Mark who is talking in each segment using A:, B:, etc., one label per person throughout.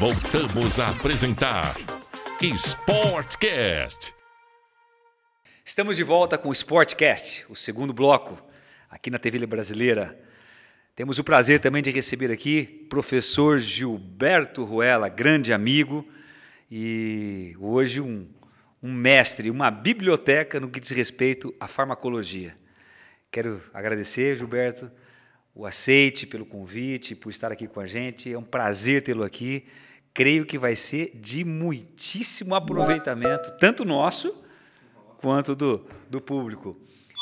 A: Voltamos a apresentar Sportcast.
B: Estamos de volta com o Sportcast, o segundo bloco, aqui na TV Brasileira. Temos o prazer também de receber aqui professor Gilberto Ruela, grande amigo, e hoje um, um mestre, uma biblioteca no que diz respeito à farmacologia. Quero agradecer, Gilberto, o aceite pelo convite, por estar aqui com a gente. É um prazer tê-lo aqui. Creio que vai ser de muitíssimo aproveitamento, tanto nosso quanto do, do público.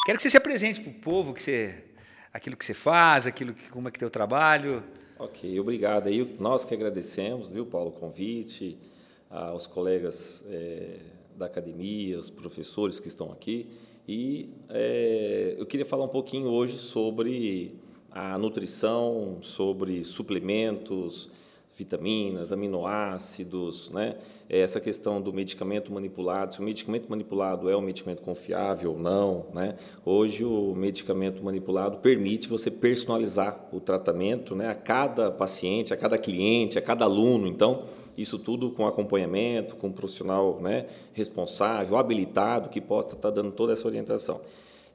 B: Quero que você se apresente para o povo, que você, aquilo que você faz, aquilo que, como é que é o trabalho.
C: Ok, obrigado. Aí nós que agradecemos, viu, Paulo, o convite, aos colegas é, da academia, os professores que estão aqui. E é, eu queria falar um pouquinho hoje sobre a nutrição, sobre suplementos, vitaminas, aminoácidos, né? essa questão do medicamento manipulado, se o medicamento manipulado é um medicamento confiável ou não. Né? Hoje, o medicamento manipulado permite você personalizar o tratamento né? a cada paciente, a cada cliente, a cada aluno. Então, isso tudo com acompanhamento, com um profissional né, responsável, habilitado, que possa estar dando toda essa orientação.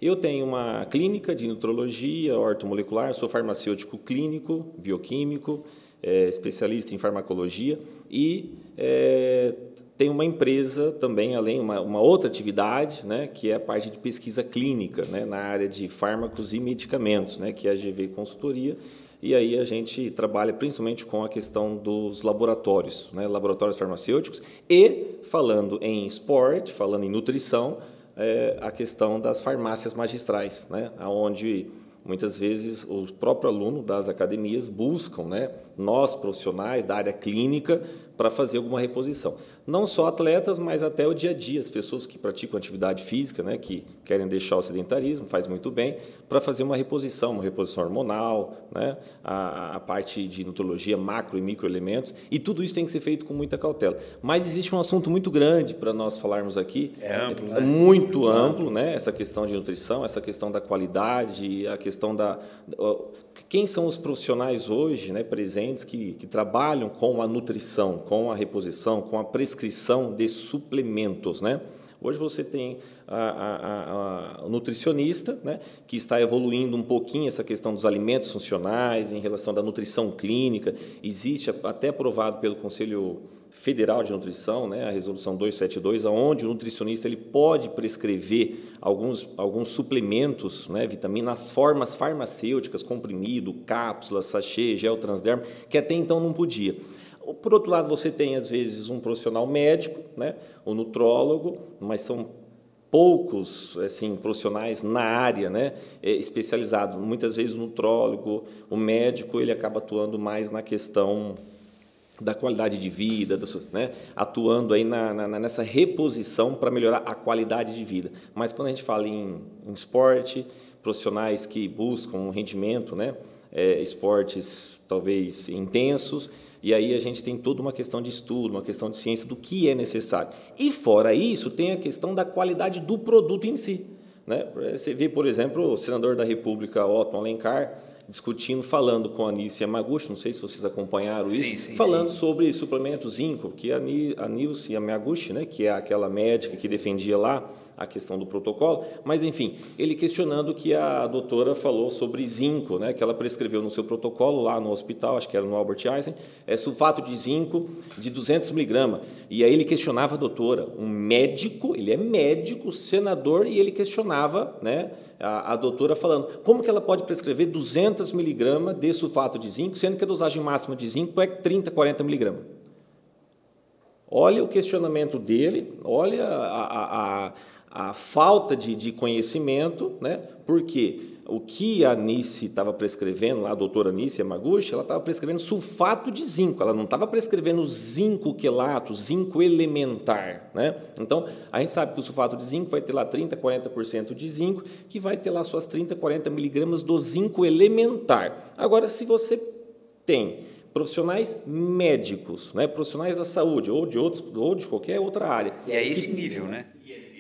C: Eu tenho uma clínica de nutrologia ortomolecular, sou farmacêutico clínico, bioquímico, é, especialista em farmacologia e é, tenho uma empresa também, além uma, uma outra atividade, né, que é a parte de pesquisa clínica, né, na área de fármacos e medicamentos, né, que é a GV Consultoria. E aí a gente trabalha principalmente com a questão dos laboratórios, né, laboratórios farmacêuticos e falando em esporte, falando em nutrição, é, a questão das farmácias magistrais, né, onde muitas vezes o próprio aluno das academias buscam, né, nós profissionais da área clínica, para fazer alguma reposição não só atletas, mas até o dia a dia, as pessoas que praticam atividade física, né, que querem deixar o sedentarismo, faz muito bem, para fazer uma reposição, uma reposição hormonal, né, a, a, parte de nutrologia, macro e microelementos, e tudo isso tem que ser feito com muita cautela. Mas existe um assunto muito grande para nós falarmos aqui,
B: é amplo, né?
C: muito, muito amplo, né, essa questão de nutrição, essa questão da qualidade, a questão da quem são os profissionais hoje né, presentes que, que trabalham com a nutrição, com a reposição, com a prescrição de suplementos? Né? Hoje você tem a, a, a, nutricionista, né, que está evoluindo um pouquinho essa questão dos alimentos funcionais, em relação da nutrição clínica. Existe até aprovado pelo Conselho Federal de Nutrição, né, a resolução 272, onde o nutricionista ele pode prescrever alguns, alguns suplementos, né, vitaminas, formas farmacêuticas, comprimido, cápsulas, sachê, gel transdermo, que até então não podia. Por outro lado, você tem, às vezes, um profissional médico, né, o nutrólogo, mas são poucos assim profissionais na área, né, é, especializados. Muitas vezes o nutrólogo, o médico, ele acaba atuando mais na questão da qualidade de vida, né, atuando aí na, na, nessa reposição para melhorar a qualidade de vida. Mas quando a gente fala em, em esporte, profissionais que buscam um rendimento, né, é, esportes talvez intensos, e aí a gente tem toda uma questão de estudo, uma questão de ciência do que é necessário. E fora isso, tem a questão da qualidade do produto em si. Né? Você vê, por exemplo, o senador da República, Otto Alencar, discutindo, falando com a Anice Yamaguchi, não sei se vocês acompanharam isso, sim, sim, falando sim. sobre suplemento zinco, que a Nilce Yamaguchi, né, que é aquela médica que defendia lá a questão do protocolo, mas enfim, ele questionando que a doutora falou sobre zinco, né, que ela prescreveu no seu protocolo lá no hospital, acho que era no Albert Einstein, é sulfato de zinco de 200 miligramas. E aí ele questionava a doutora, um médico, ele é médico, senador, e ele questionava, né, a, a doutora falando como que ela pode prescrever 200 miligramas de sulfato de zinco, sendo que a dosagem máxima de zinco é 30, 40 miligramas. Olha o questionamento dele, olha a, a, a, a falta de, de conhecimento, né? porque o que a Anice estava prescrevendo, a doutora Anice Yamaguchi, ela estava prescrevendo sulfato de zinco, ela não estava prescrevendo zinco quelato, zinco elementar. Né? Então, a gente sabe que o sulfato de zinco vai ter lá 30%, 40% de zinco, que vai ter lá suas 30, 40 miligramas do zinco elementar. Agora, se você tem profissionais médicos, né, profissionais da saúde ou de outros ou de qualquer outra área.
B: E é esse que, nível, né?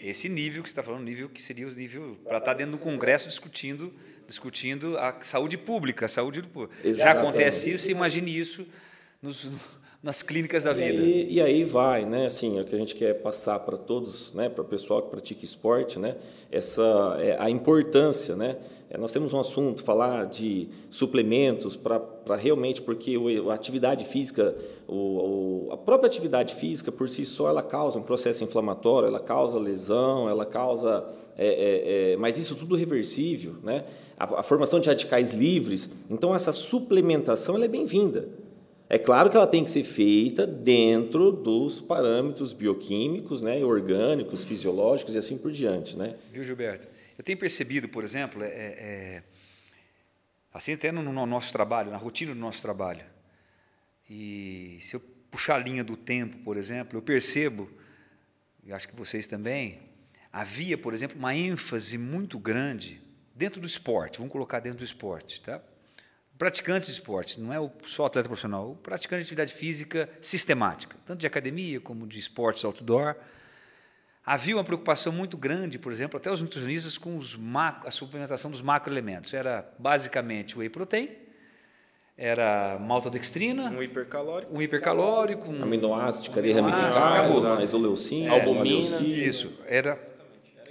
B: Esse nível que você está falando, nível que seria o nível para estar tá dentro do Congresso discutindo, discutindo a saúde pública, a saúde do povo. Já acontece isso, imagine isso nos, nas clínicas da
C: e
B: vida.
C: Aí, e aí vai, né? Assim, o que a gente quer passar para todos, né? Para o pessoal que pratica esporte, né? Essa é a importância, né? É, nós temos um assunto, falar de suplementos para realmente, porque a atividade física, o, a própria atividade física por si só, ela causa um processo inflamatório, ela causa lesão, ela causa. É, é, é mas isso tudo reversível, né? A, a, formação de radicais livres. Então, essa suplementação ela é bem-vinda. É claro que ela tem que ser feita dentro dos parâmetros bioquímicos, né, orgânicos, fisiológicos e assim por diante. Né?
B: Viu, Gilberto? Eu tenho percebido, por exemplo, é, é, assim até no, no, nosso trabalho, na rotina do nosso trabalho, e se eu puxar a linha do tempo, por exemplo, eu percebo, e acho que vocês também, havia, por exemplo, uma ênfase muito grande dentro do esporte, vamos colocar dentro do esporte, tá? Praticante de esporte, não é só atleta profissional, o praticante de atividade física sistemática, tanto de academia como de esportes outdoor, Havia uma preocupação muito grande, por exemplo, até os nutricionistas com os macro, a suplementação dos macroelementos. Era basicamente o whey protein, era maltodextrina,
D: um hipercalórico,
B: um hipercalórico, um
C: aminoácido, cadeia ramificada, isoleucina,
D: é, albumina,
B: isso era.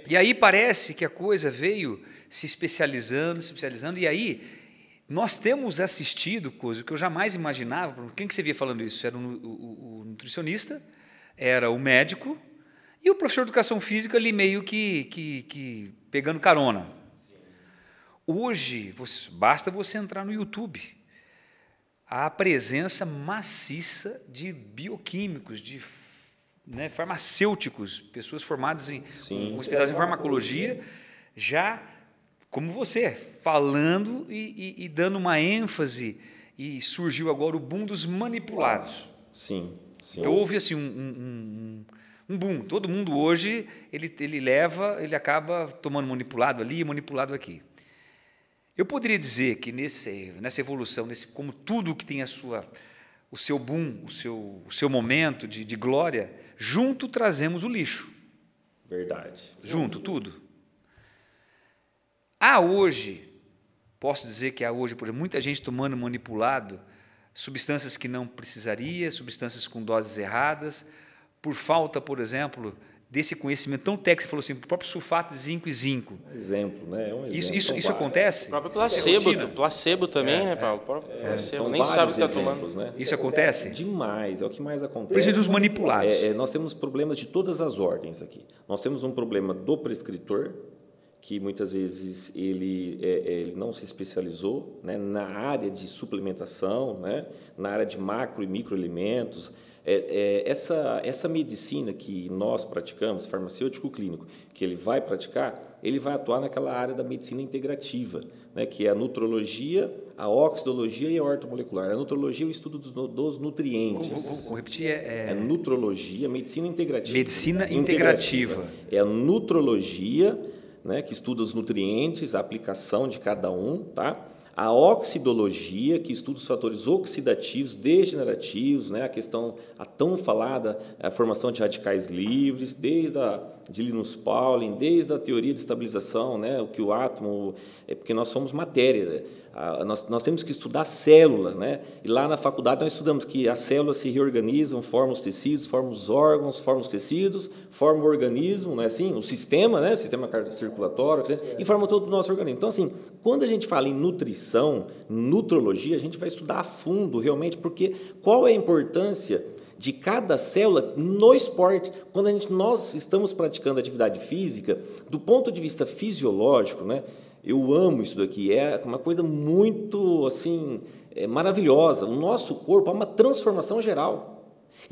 B: E aí parece que a coisa veio se especializando, se especializando, e aí nós temos assistido coisa que eu jamais imaginava. Quem que você via falando isso? Era o, o, o nutricionista, era o médico e o professor de educação física ali meio que, que, que pegando carona. Hoje, você, basta você entrar no YouTube. A presença maciça de bioquímicos, de né, farmacêuticos, pessoas formadas em Sim. especializadas em farmacologia, já como você, falando e, e, e, dando uma ênfase. E surgiu agora o boom dos manipulados.
C: Sim. sim.
B: Então houve assim um, um, um um boom. Todo mundo hoje ele, ele leva, ele acaba tomando manipulado ali e manipulado aqui. Eu poderia dizer que nesse, nessa evolução, nesse, como tudo que tem a sua, o seu boom, o seu, o seu momento de, de glória, junto trazemos o lixo.
C: Verdade.
B: Junto, tudo. Há hoje, posso dizer que há hoje, por exemplo, muita gente tomando manipulado, substâncias que não precisaria, substâncias com doses erradas, por falta, por exemplo, desse conhecimento tão técnico, você falou assim, o próprio sulfato de zinco e zinco.
C: Exemplo, né? É um exemplo.
B: Isso, isso, isso acontece?
D: O próprio placebo, é placebo também, é, né, Paulo? O próprio é, placebo, nem sabe o que está tomando.
C: Né?
B: Isso acontece?
C: Demais, é o que mais acontece.
B: Precisa dos manipulados.
C: É, é, nós temos problemas de todas as ordens aqui. Nós temos um problema do prescritor, que muitas vezes ele, é, é, ele não se especializou né, na área de suplementação, né, na área de macro e microelementos, é, é, essa, essa medicina que nós praticamos, farmacêutico clínico, que ele vai praticar, ele vai atuar naquela área da medicina integrativa, né, que é a nutrologia, a oxidologia e a ortomolecular. A nutrologia é o estudo dos, dos nutrientes.
B: Vou, vou, vou repetir. É,
C: é nutrologia, medicina integrativa.
B: Medicina integrativa. integrativa.
C: É a nutrologia, né, que estuda os nutrientes, a aplicação de cada um, tá? A oxidologia, que estuda os fatores oxidativos, degenerativos, né, a questão a tão falada a formação de radicais livres, desde a de Linus Pauling, desde a teoria de estabilização, né, o que o átomo é porque nós somos matéria. Nós, nós temos que estudar célula, né? E lá na faculdade nós estudamos que as células se reorganizam, formam os tecidos, formam os órgãos, formam os tecidos, formam o organismo, não é assim? O sistema, né? O sistema cardiocirculatório, e formam todo o nosso organismo. Então, assim, quando a gente fala em nutrição, nutrologia, a gente vai estudar a fundo realmente, porque qual é a importância de cada célula no esporte. Quando a gente, nós estamos praticando atividade física, do ponto de vista fisiológico, né, eu amo isso daqui, é uma coisa muito assim é maravilhosa. O nosso corpo há uma transformação geral.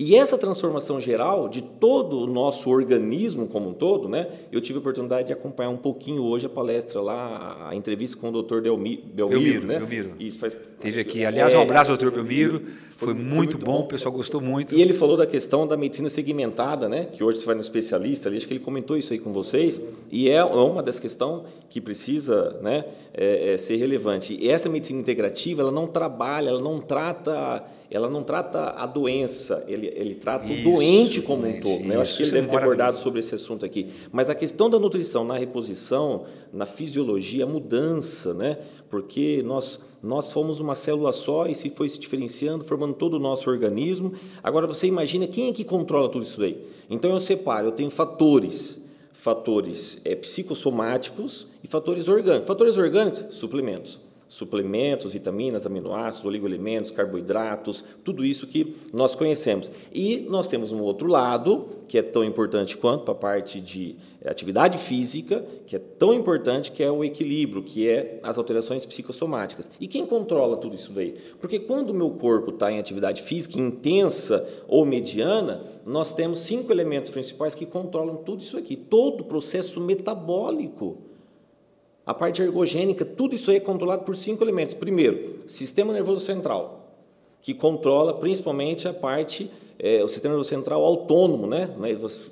C: E essa transformação geral de todo o nosso organismo como um todo, né? Eu tive a oportunidade de acompanhar um pouquinho hoje a palestra lá, a entrevista com o Dr. Delmi, Belmiro, Belmiro, né?
B: Belmiro. Isso faz. Teve aqui, aliás, um abraço ao Dr. Belmiro. Foi, foi, muito, muito bom, bom, o pessoal gostou muito.
C: E ele falou da questão da medicina segmentada, né? Que hoje você vai no especialista ali, acho que ele comentou isso aí com vocês. E é uma das questões que precisa, né? É, é ser relevante. E essa medicina integrativa, ela não trabalha, ela não trata ela não trata a doença, ele, ele trata isso, o doente como um todo. Né? Eu acho que ele deve ter abordado sobre esse assunto aqui. Mas a questão da nutrição na reposição, na fisiologia, a mudança, né? porque nós, nós fomos uma célula só e se foi se diferenciando, formando todo o nosso organismo. Agora você imagina quem é que controla tudo isso daí? Então eu separo, eu tenho fatores fatores é, psicossomáticos e fatores orgânicos. Fatores orgânicos, suplementos suplementos, vitaminas, aminoácidos, oligoelementos, carboidratos, tudo isso que nós conhecemos. E nós temos um outro lado, que é tão importante quanto para a parte de eh, atividade física, que é tão importante, que é o equilíbrio, que é as alterações psicossomáticas. E quem controla tudo isso daí? Porque quando o meu corpo está em atividade física intensa ou mediana, nós temos cinco elementos principais que controlam tudo isso aqui, todo o processo metabólico a parte ergogênica, tudo isso aí é controlado por cinco elementos. Primeiro, sistema nervoso central, que controla principalmente a parte, é, o sistema nervoso central autônomo, né?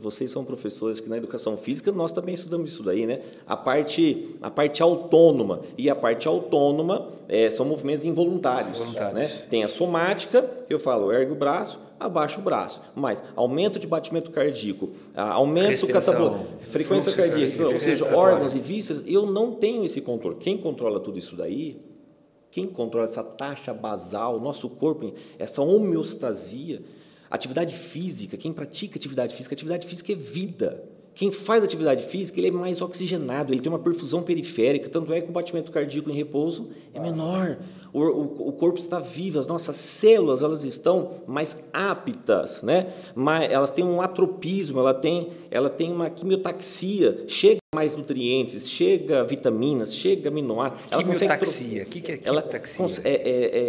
C: Vocês são professores que na educação física, nós também estudamos isso daí, né? A parte, a parte autônoma. E a parte autônoma é, são movimentos involuntários. Voluntários. Né? Tem a somática, eu falo, ergue o braço, abaixa o braço. Mas aumento de batimento cardíaco, aumento do catabólico, frequência cardíaca, ou seja, órgãos e vísceras, eu não tenho esse controle. Quem controla tudo isso daí? Quem controla essa taxa basal, nosso corpo, essa homeostasia, atividade física, quem pratica atividade física, atividade física é vida. Quem faz atividade física, ele é mais oxigenado, ele tem uma perfusão periférica, tanto é que o batimento cardíaco em repouso é menor. O, o, o corpo está vivo, as nossas células elas estão mais aptas, né? Mas elas têm um atropismo, ela tem, ela tem uma quimiotaxia, chega mais nutrientes, chega vitaminas, chega aminoácidos.
B: Quimiotaxia, o que, que é quimiotaxia?
C: É, é,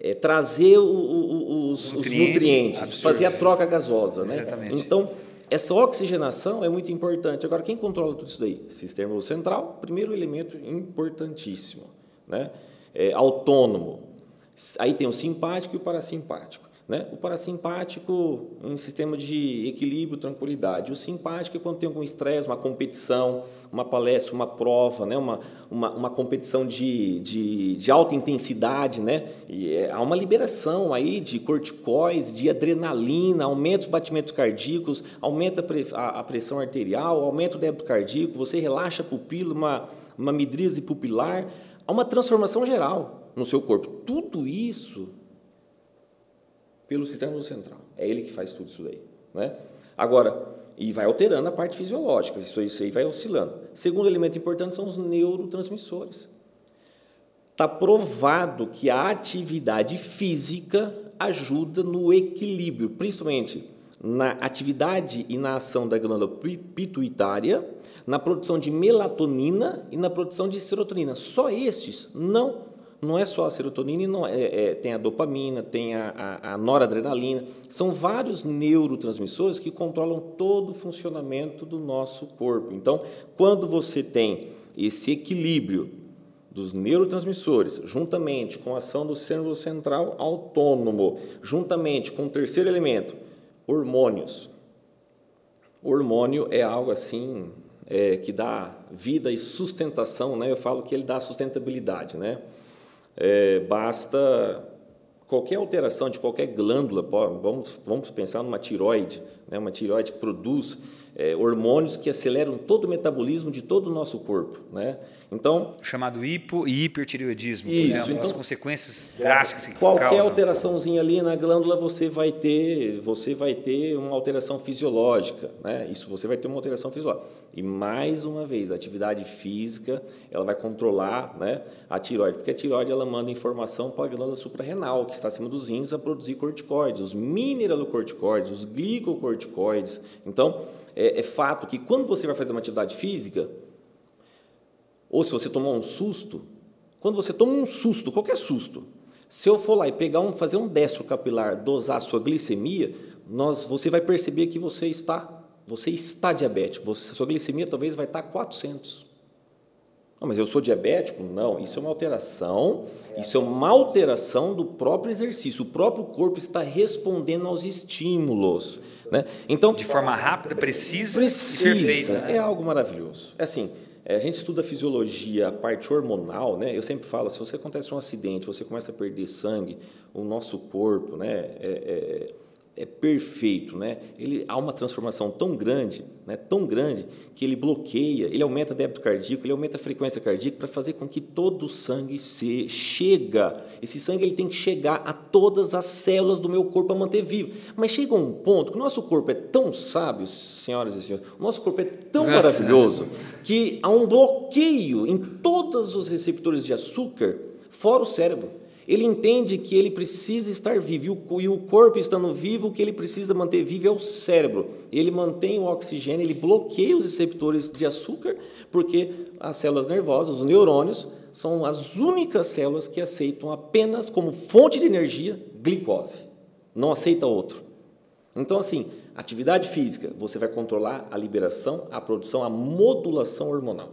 C: é, é trazer o, os, os, nutrientes, fazer a troca gasosa, né?
B: Exatamente.
C: Então essa oxigenação é muito importante. Agora, quem controla tudo isso daí? Sistema central, primeiro elemento importantíssimo, né? É, autônomo. Aí tem o simpático e o parasimpático. Né? O parasimpático em sistema de equilíbrio, tranquilidade. O simpático é quando tem algum estresse, uma competição, uma palestra, uma prova, né? uma, uma, uma competição de, de, de, alta intensidade. Né? E é, há uma liberação aí de corticóides, de adrenalina, aumenta os batimentos cardíacos, aumenta a, a pressão arterial, aumenta o débito cardíaco, você relaxa a pupila, uma, uma midríase pupilar. Há uma transformação geral no seu corpo. Tudo isso pelo sistema central. É ele que faz tudo isso daí. Né? Agora, e vai alterando a parte fisiológica, isso, isso aí vai oscilando. Segundo elemento importante são os neurotransmissores. Está provado que a atividade física ajuda no equilíbrio, principalmente na atividade e na ação da glândula pituitária, na produção de melatonina e na produção de serotonina. Só estes não não é só a serotonina, é, é, tem a dopamina, tem a, a, a, noradrenalina, são vários neurotransmissores que controlam todo o funcionamento do nosso corpo. Então, quando você tem esse equilíbrio dos neurotransmissores, juntamente com a ação do cérebro central autônomo, juntamente com o terceiro elemento, hormônios. Hormônio é algo assim é, que dá vida e sustentação, né? Eu falo que ele dá sustentabilidade, né? É, basta qualquer alteração de qualquer glândula, vamos, vamos pensar numa tiroide, né, uma tiroide que produz é, hormônios que aceleram todo o metabolismo de todo o nosso corpo. Né? Então,
B: chamado hipo e hipertireoidismo.
C: Isso,
B: né?
C: então,
B: as consequências drásticas que
C: Qualquer
B: causam.
C: alteraçãozinha ali na glândula você vai ter, você vai ter uma alteração fisiológica, né? Isso você vai ter uma alteração fisiológica. E mais uma vez, a atividade física, ela vai controlar, né, a tiroide, porque a tiroide ela manda informação para a glândula suprarrenal, que está acima dos rins, a produzir corticoides, os mineralocorticoides, os glicocorticoides. Então, é, é fato que quando você vai fazer uma atividade física, ou se você tomar um susto, quando você toma um susto, qualquer susto, se eu for lá e pegar um, fazer um destro capilar, dosar a sua glicemia, nós, você vai perceber que você está, você está diabético. Você, sua glicemia talvez vai estar 400. Não, mas eu sou diabético? Não, isso é uma alteração, isso é uma alteração do próprio exercício. O próprio corpo está respondendo aos estímulos. Né? Então,
B: de forma rápida, precisa,
C: precisa
B: e perfeita.
C: Né? É algo maravilhoso. É assim, É, a gente estuda a fisiologia, a parte hormonal, né? Eu sempre falo, se você acontece um acidente, você começa a perder sangue, o nosso corpo, né? É, é, é perfeito, né? Ele há uma transformação tão grande, né? Tão grande que ele bloqueia, ele aumenta o débito cardíaco, ele aumenta a frequência cardíaca para fazer com que todo o sangue se chega. Esse sangue ele tem que chegar a todas as células do meu corpo para manter vivo. Mas chega um ponto que o nosso corpo é tão sábio, senhoras e senhores, o nosso corpo é tão maravilhoso que há um bloqueio em todos os receptores de açúcar, fora o cérebro. Ele entende que ele precisa estar vivo, e o corpo estando vivo, o que ele precisa manter vivo é o cérebro. Ele mantém o oxigênio, ele bloqueia os receptores de açúcar, porque as células nervosas, os neurônios, são as únicas células que aceitam apenas como fonte de energia glicose. Não aceita outro. Então, assim, atividade física, você vai controlar a liberação, a produção, a modulação hormonal.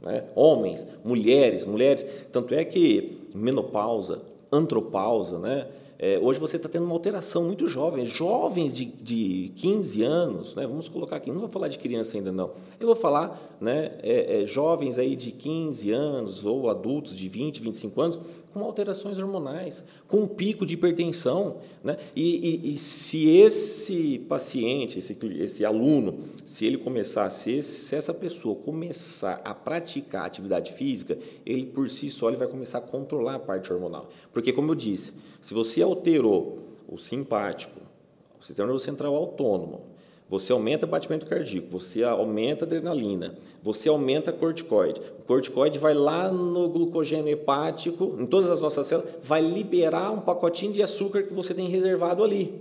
C: Né? Homens, mulheres, mulheres. Tanto é que menopausa, antropausa, né? É, hoje você está tendo uma alteração muito jovem, jovens de, de 15 anos, né? vamos colocar aqui, não vou falar de criança ainda não, eu vou falar né, é, é, jovens aí de 15 anos ou adultos de 20, 25 anos com alterações hormonais, com um pico de hipertensão. Né? E, e, e se esse paciente, esse, esse aluno, se ele começar, se, se essa pessoa começar a praticar atividade física, ele por si só ele vai começar a controlar a parte hormonal. Porque, como eu disse, se você alterou o simpático, o sistema nervoso central autônomo, você aumenta o batimento cardíaco, você aumenta a adrenalina, você aumenta a corticoide. O corticoide vai lá no glucogênio hepático, em todas as nossas células, vai liberar um pacotinho de açúcar que você tem reservado ali.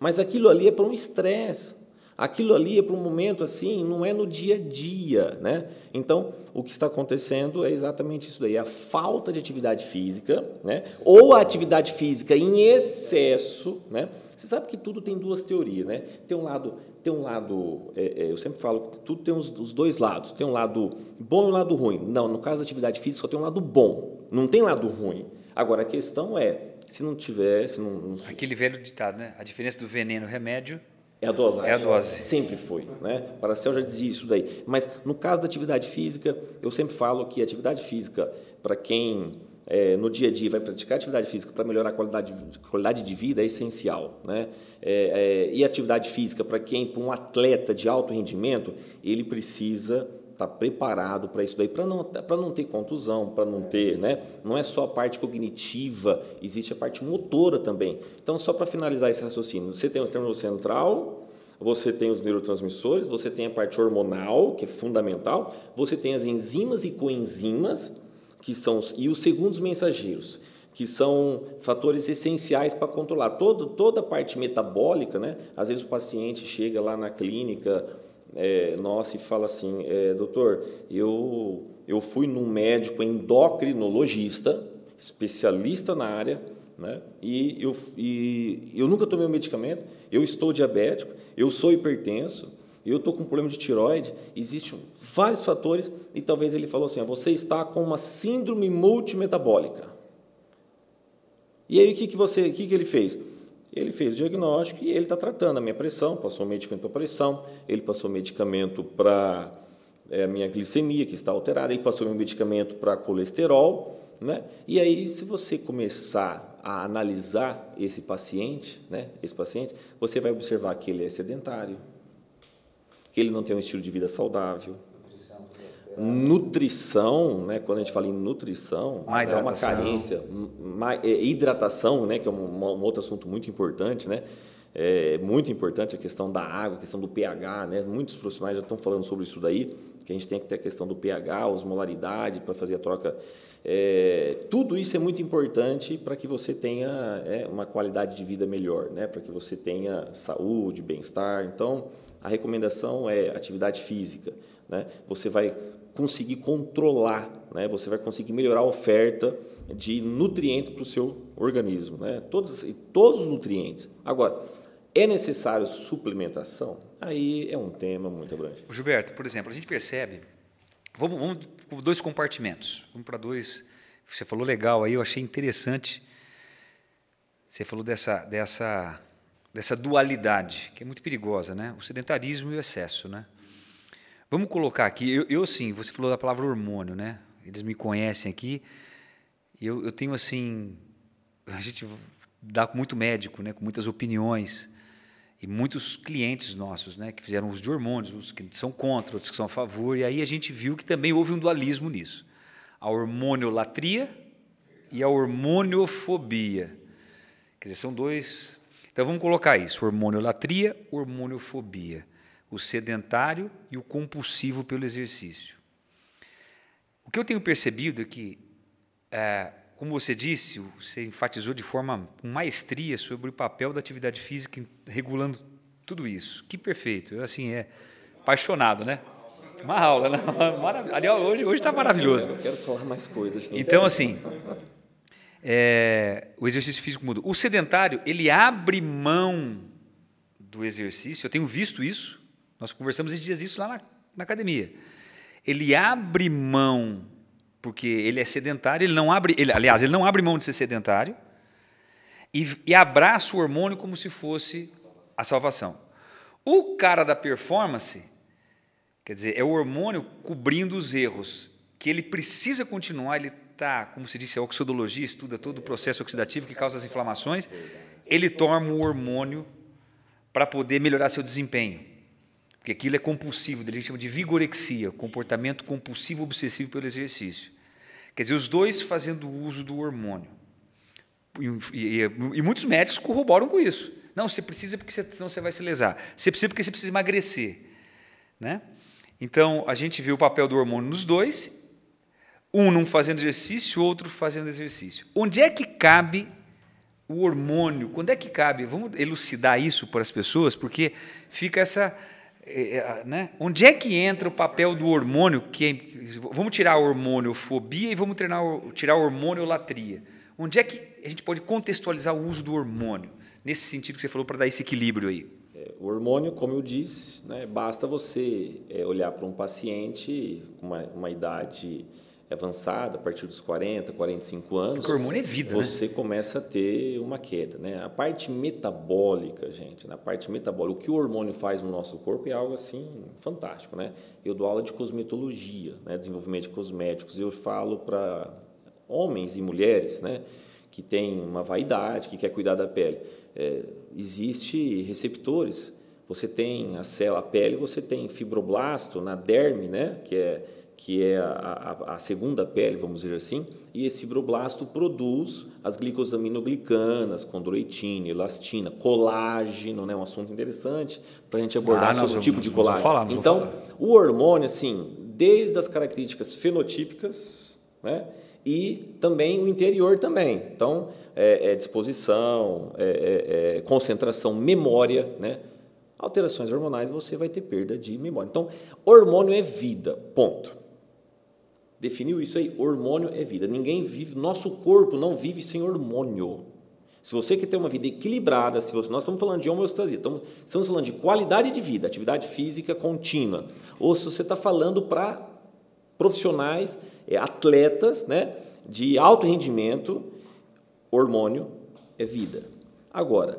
C: Mas aquilo ali é para um estresse. Aquilo ali é para um momento assim, não é no dia a dia, né? Então, o que está acontecendo é exatamente isso daí, a falta de atividade física, né? Ou a atividade física em excesso, né? Você sabe que tudo tem duas teorias, né? Tem um lado, tem um lado, é, é, eu sempre falo que tudo tem os, os, dois lados. Tem um lado bom e um lado ruim. Não, no caso da atividade física só tem um lado bom, não tem lado ruim. Agora a questão é, se não tiver, se não, não...
B: aquele velho ditado, né? A diferença do veneno remédio
C: é a dosagem.
B: É a dose.
C: Sempre foi. Né? Paracel já dizia isso daí. Mas no caso da atividade física, eu sempre falo que a atividade física, para quem é, no dia a dia vai praticar atividade física para melhorar a qualidade, qualidade de vida, é essencial. Né? É, é, e atividade física, para quem, para um atleta de alto rendimento, ele precisa estar tá preparado para isso daí, para não, para não ter contusão, para não ter, né? Não é só a parte cognitiva, existe a parte motora também. Então, só para finalizar esse raciocínio, você tem o sistema central, você tem os neurotransmissores, você tem a parte hormonal, que é fundamental, você tem as enzimas e coenzimas, que são e os segundos mensageiros, que são fatores essenciais para controlar todo, toda a parte metabólica, né? Às vezes o paciente chega lá na clínica é, nossa e fala assim, é, doutor, eu, eu fui num médico endocrinologista, especialista na área, né? e, eu, e eu nunca tomei o um medicamento, eu estou diabético, eu sou hipertenso, eu estou com problema de tiroide, existem vários fatores, e talvez ele falou assim, você está com uma síndrome multimetabólica. E aí o que, que, você, o que, que ele fez? Ele fez o diagnóstico e ele está tratando a minha pressão, passou medicamento para pressão, ele passou medicamento para é, a minha glicemia, que está alterada, ele passou meu medicamento para colesterol. Né? E aí, se você começar a analisar esse paciente, né, esse paciente, você vai observar que ele é sedentário, que ele não tem um estilo de vida saudável, nutrição, né, quando a gente fala em nutrição, é uma carência, é, hidratação, né, que é um, um, outro assunto muito importante, né, é muito importante a questão da água, a questão do pH, né, muitos profissionais já estão falando sobre isso daí, que a gente tem que ter a questão do pH, osmolaridade para fazer a troca. É, tudo isso é muito importante para que você tenha é, uma qualidade de vida melhor, né, para que você tenha saúde, bem-estar. Então, a recomendação é atividade física. Né? Você vai conseguir controlar, né? você vai conseguir melhorar a oferta de nutrientes para o seu organismo, né? todos, todos os nutrientes. Agora, é necessário suplementação? Aí é um tema muito abrangente.
B: Gilberto, por exemplo, a gente percebe, vamos, vamos com dois compartimentos, vamos para dois, você falou legal aí, eu achei interessante, você falou dessa, dessa, dessa dualidade, que é muito perigosa, né? o sedentarismo e o excesso, né? Vamos colocar aqui, eu, eu sim, você falou da palavra hormônio, né? Eles me conhecem aqui. Eu, eu tenho assim, a gente dá com muito médico, né? Com muitas opiniões e muitos clientes nossos, né? Que fizeram uso de hormônios, uns que são contra, outros que são a favor. E aí a gente viu que também houve um dualismo nisso. A hormoniolatria e a hormoniofobia. Quer dizer, são dois. Então vamos colocar isso: hormoniolatria, hormoniofobia o sedentário e o compulsivo pelo exercício. O que eu tenho percebido é que, é, como você disse, você enfatizou de forma com maestria sobre o papel da atividade física regulando tudo isso. Que perfeito! Eu assim é apaixonado, né? Uma aula, né? Aliás, hoje hoje está maravilhoso.
C: Eu quero falar mais coisas. Gente.
B: Então assim, é, o exercício físico muda. O sedentário ele abre mão do exercício. Eu tenho visto isso nós conversamos esses dias isso lá na, na academia. Ele abre mão, porque ele é sedentário, ele não abre, ele, aliás, ele não abre mão de ser sedentário e, e abraça o hormônio como se fosse a salvação. O cara da performance, quer dizer, é o hormônio cobrindo os erros, que ele precisa continuar, ele está, como se disse, a oxidologia estuda todo o processo oxidativo que causa as inflamações, ele toma o hormônio para poder melhorar seu desempenho. Porque aquilo é compulsivo, a gente chama de vigorexia, comportamento compulsivo obsessivo pelo exercício. Quer dizer, os dois fazendo uso do hormônio. E, e, e muitos médicos corroboram com isso. Não, você precisa porque senão você vai se lesar. Você precisa porque você precisa emagrecer. Né? Então, a gente vê o papel do hormônio nos dois, um não fazendo exercício, outro fazendo exercício. Onde é que cabe o hormônio? Quando é que cabe? Vamos elucidar isso para as pessoas, porque fica essa né? Onde é que entra o papel do hormônio? Que é, vamos tirar a hormoniofobia e vamos treinar, tirar a hormoniolatria. Onde é que a gente pode contextualizar o uso do hormônio? Nesse sentido que você falou, para dar esse equilíbrio aí.
C: É, o hormônio, como eu disse, né, basta você é, olhar para um paciente com uma, uma idade avançada, a partir dos 40, 45 anos,
B: Porque o hormônio é vida,
C: né? você né? começa a ter uma queda. Né? A parte metabólica, gente, na parte metabólica, o que o hormônio faz no nosso corpo é algo assim fantástico. Né? Eu dou aula de cosmetologia, né? desenvolvimento de cosméticos, e eu falo para homens e mulheres né? que têm uma vaidade, que quer cuidar da pele. É, existe receptores. Você tem a célula, a pele, você tem fibroblasto na derme, né? que é que é a, a, a, segunda pele, vamos dizer assim, e esse fibroblasto produz as glicosaminoglicanas, condroitina, elastina, colágeno, né, um assunto interessante para a gente abordar ah, sobre o tipo de colágeno. Falar, então, o hormônio, assim, desde as características fenotípicas, né, e também o interior também. Então, é, é disposição, é, é, é concentração, memória, né, alterações hormonais, você vai ter perda de memória. Então, hormônio é vida, ponto definiu isso aí, hormônio é vida. Ninguém vive, nosso corpo não vive sem hormônio. Se você quer ter uma vida equilibrada, se você, nós estamos falando de homeostasia, estamos, estamos falando de qualidade de vida, atividade física contínua, ou se você está falando para profissionais, é, atletas, né, de alto rendimento, hormônio é vida. Agora,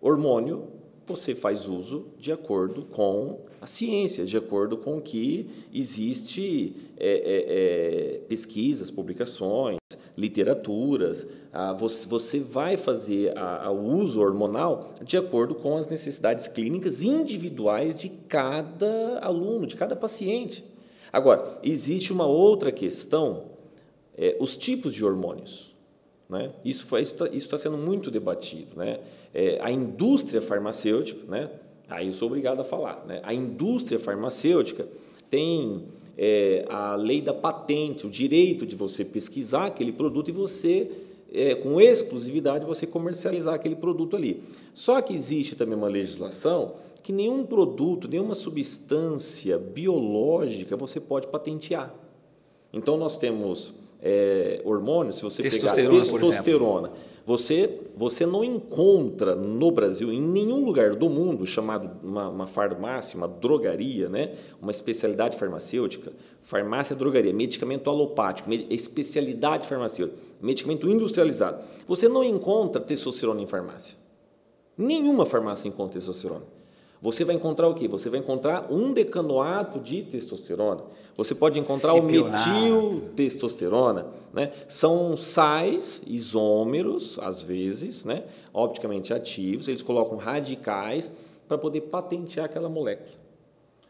C: hormônio você faz uso de acordo com a ciência, de acordo com que existe é, é, é, pesquisas, publicações, literaturas. Ah, você, você, vai fazer o uso hormonal de acordo com as necessidades clínicas individuais de cada aluno, de cada paciente. Agora, existe uma outra questão, é, os tipos de hormônios. Né? Isso está tá sendo muito debatido. Né? É, a indústria farmacêutica, né? aí eu sou obrigado a falar, né? a indústria farmacêutica tem é, a lei da patente, o direito de você pesquisar aquele produto e você, é, com exclusividade, você comercializar aquele produto ali. Só que existe também uma legislação que nenhum produto, nenhuma substância biológica você pode patentear. Então, nós temos é, hormônios, se você pegar testosterona, você, você não encontra no Brasil, em nenhum lugar do mundo, chamado uma, uma farmácia, uma drogaria, né? uma especialidade farmacêutica, farmácia drogaria, medicamento alopático, especialidade farmacêutica, medicamento industrializado. Você não encontra testosterona em farmácia. Nenhuma farmácia encontra testosterona. Você vai encontrar o quê? Você vai encontrar um decanoato de testosterona. Você pode encontrar o metiltestosterona. Né? São sais isômeros, às vezes, né? opticamente ativos. Eles colocam radicais para poder patentear aquela molécula.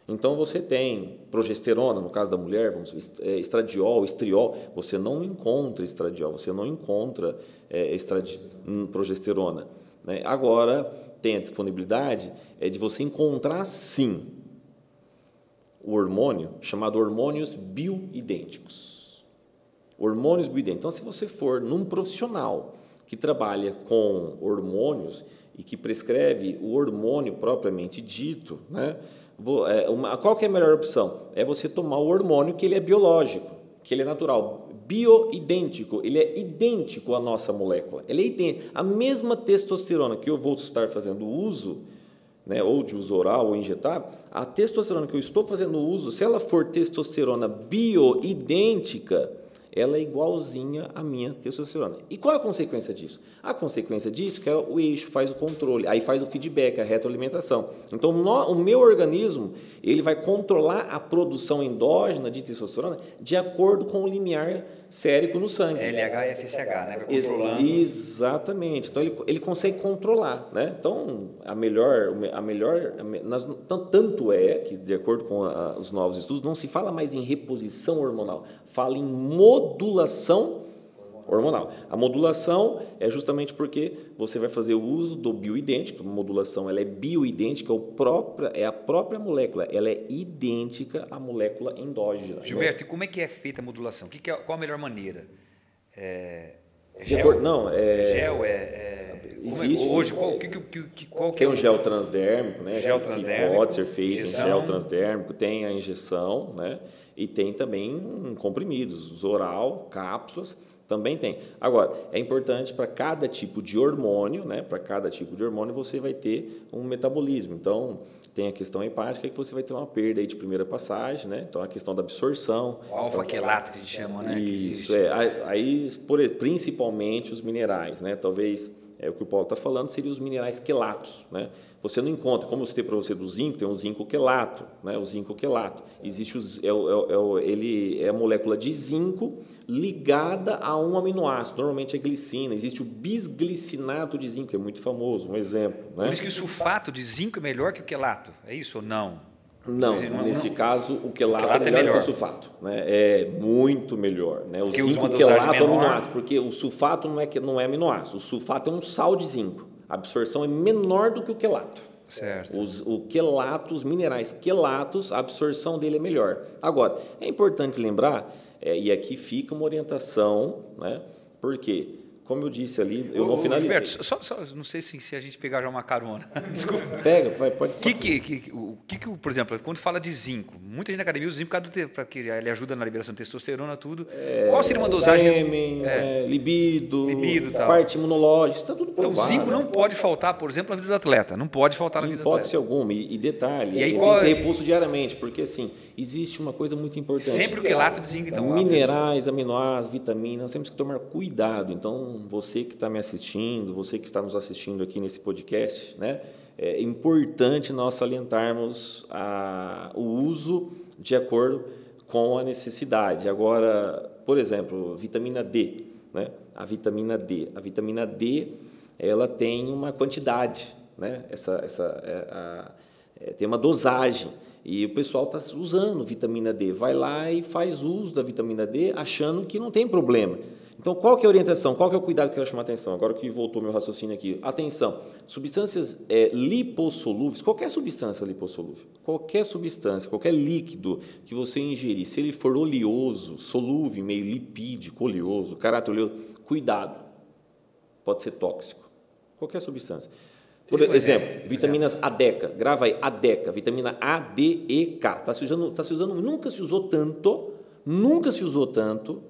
C: Então você tem progesterona, no caso da mulher, vamos, é, estradiol, estriol, você não encontra estradiol, você não encontra é, estradi, hum, progesterona. Né? Agora, tem a disponibilidade é de você encontrar sim o hormônio chamado hormônios bioidênticos. Hormônios bioidênticos. Então, se você for num profissional que trabalha com hormônios e que prescreve o hormônio propriamente dito, né? É, qual que é a melhor opção? É você tomar o hormônio que ele é biológico, que ele é natural, bioidêntico, ele é idêntico à nossa molécula. Ele é. A mesma testosterona que eu vou estar fazendo uso, né, ou de uso oral ou injetar, a testosterona que eu estou fazendo uso, se ela for testosterona bioidêntica, ela é igualzinha à minha testosterona. E qual é a consequência disso? A consequência disso é que o eixo faz o controle, aí faz o feedback, a retroalimentação. Então, no, o meu organismo ele vai controlar a produção endógena de testosterona de acordo com o limiar sérico no sangue.
B: LH e FSH, né? Vai
C: controlando. Exatamente. Então ele, ele consegue controlar, né? Então a melhor, a melhor, tanto é que de acordo com a, os novos estudos não se fala mais em reposição hormonal, fala em modulação hormonal. A modulação é justamente porque você vai fazer o uso do bioidêntico. A modulação ela é bioidêntica, é, própria, é a própria molécula, ela é idêntica à molécula endógena.
B: Gilberto, e como é que é feita a modulação? Que que é, qual a melhor maneira? É,
C: é gel? não,
B: é. Gel é. é
C: existe.
B: É, hoje, qual, que, que, qual
C: tem um gel transdérmico, né?
B: Gel transdérmico.
C: pode ser feito injeção. em gel transdérmico, tem a injeção, né? E tem também comprimidos, oral, cápsulas. Também tem. Agora, é importante para cada tipo de hormônio, né? Para cada tipo de hormônio você vai ter um metabolismo. Então, tem a questão hepática que você vai ter uma perda aí de primeira passagem, né? Então, a questão da absorção.
B: O alfa-quelato que a gente chama, né?
C: Isso, é. Aí, por, principalmente os minerais, né? Talvez é, o que o Paulo está falando seria os minerais quelatos, né? Você não encontra, como eu citei para você do zinco, tem um zinco quelato, né? o zinco quelato. Existe o, é, é, é, ele é a molécula de zinco ligada a um aminoácido, normalmente é glicina. Existe o bisglicinato de zinco, que é muito famoso, um exemplo. Né?
B: Por isso que o sulfato de zinco é melhor que o quelato, é isso ou não?
C: Não, não nesse não. caso o quelato, o quelato é, melhor é melhor que o sulfato, né? É muito melhor, né? O porque zinco quelato é aminoácido, porque o sulfato não é não é aminoácido, o sulfato é um sal de zinco. A absorção é menor do que o quelato.
B: Certo.
C: Os, o quelato, os minerais quelatos, a absorção dele é melhor. Agora, é importante lembrar, é, e aqui fica uma orientação, né? Porque como eu disse ali, eu Ô, não finalizei.
B: Gilberto, só, só, não sei se, se, a gente pegar já uma carona. Desculpa.
C: Pega, vai, pode.
B: Que, que, que, o que, que, por exemplo, quando fala de zinco, muita gente na academia usa zinco porque ele ajuda na liberação de testosterona, tudo. É, Qual seria uma dosagem?
C: Sêmen, é, é, libido, libido parte imunológica, está tudo provado.
B: Então, o zinco não pode faltar, por exemplo, na vida do atleta. Não pode faltar na vida do
C: atleta. Pode ser alguma. E, e detalhe, e aí, ele qual, tem que ser é- reposto diariamente, porque assim, existe uma coisa muito importante.
B: Sempre o quelato de zinco, então.
C: Minerais, aminoácidos, vitaminas, nós temos que tomar cuidado. Então, você que está me assistindo, você que está nos assistindo aqui nesse podcast, né? É importante nós salientarmos a, o uso de acordo com a necessidade. Agora, por exemplo, vitamina D, né? A vitamina D, a vitamina D, ela tem uma quantidade, né? Essa, essa, é, a, é, tem uma dosagem. E o pessoal está usando vitamina D, vai lá e faz uso da vitamina D achando que não tem problema. Então, qual que é a orientação? Qual que é o cuidado que eu quero chamar a atenção? Agora que voltou meu raciocínio aqui. Atenção, substâncias é, lipossolúveis, qualquer substância lipossolúvel, qualquer substância, qualquer líquido que você ingerir, se ele for oleoso, solúvel, meio lipídico, oleoso, caráter oleoso, cuidado, pode ser tóxico. Qualquer substância. Por exemplo, vitaminas ADECA, grava aí, ADECA, vitamina A, D, E, K. Está se usando, tá se usando, nunca se usou tanto, nunca se usou tanto,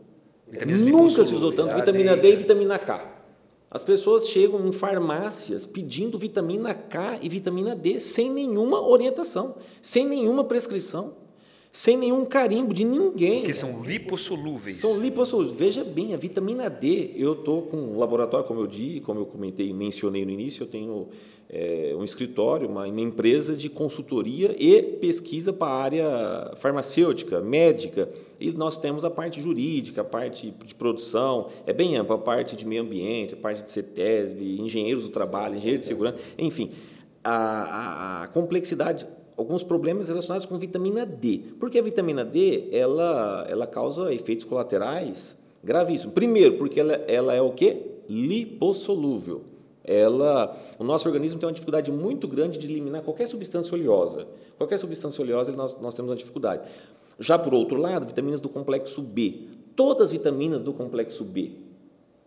C: Vitaminas nunca se usou tanto vitamina D e vitamina K. As pessoas chegam em farmácias pedindo vitamina K e vitamina D sem nenhuma orientação, sem nenhuma prescrição. Sem nenhum carimbo de ninguém.
B: Que são lipossolúveis.
C: São lipossolúveis. Veja bem, a vitamina D, eu estou com um laboratório, como eu disse, como eu comentei, mencionei no início, eu tenho é, um escritório, uma, uma, empresa de consultoria e pesquisa para a área farmacêutica, médica. E nós temos a parte jurídica, a parte de produção, é bem ampla, a parte de meio ambiente, a parte de CETESB, engenheiros do trabalho, engenheiros de segurança, enfim. a, a, a complexidade alguns problemas relacionados com vitamina D. Porque a vitamina D ela, ela causa efeitos colaterais gravíssimos. Primeiro, porque ela, ela é o quê? Lipossolúvel. Ela, o nosso organismo tem uma dificuldade muito grande de eliminar qualquer substância oleosa. Qualquer substância oleosa nós, nós temos uma dificuldade. Já por outro lado, vitaminas do complexo B. Todas as vitaminas do complexo B,